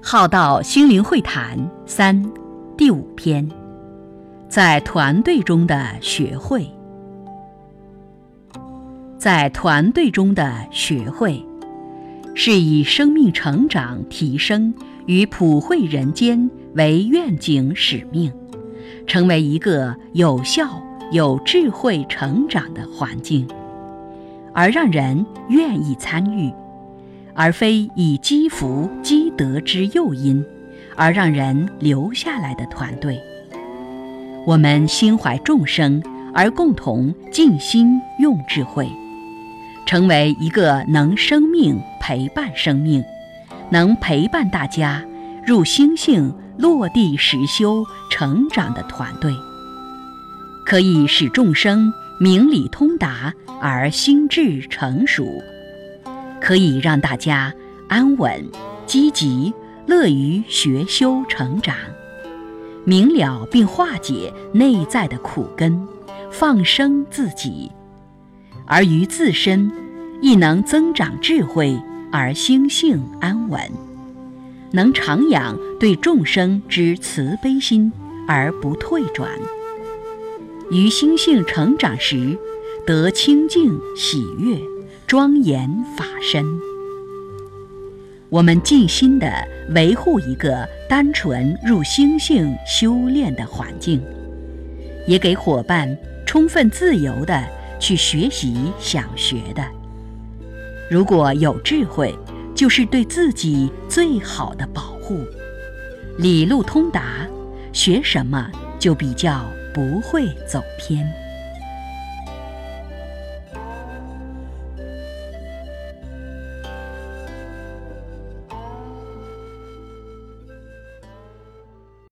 浩道心灵会谈三，第五篇，在团队中的学会，在团队中的学会，是以生命成长提升与普惠人间为愿景使命，成为一个有效、有智慧成长的环境，而让人愿意参与。而非以积福积得之诱因而让人留下来的团队，我们心怀众生而共同尽心用智慧，成为一个能生命陪伴生命，能陪伴大家入心性落地实修成长的团队，可以使众生明理通达而心智成熟。可以让大家安稳、积极、乐于学修成长，明了并化解内在的苦根，放生自己；而于自身，亦能增长智慧而心性安稳，能常养对众生之慈悲心而不退转。于心性成长时，得清净喜悦。庄严法身，我们尽心地维护一个单纯入心性修炼的环境，也给伙伴充分自由地去学习想学的。如果有智慧，就是对自己最好的保护。理路通达，学什么就比较不会走偏。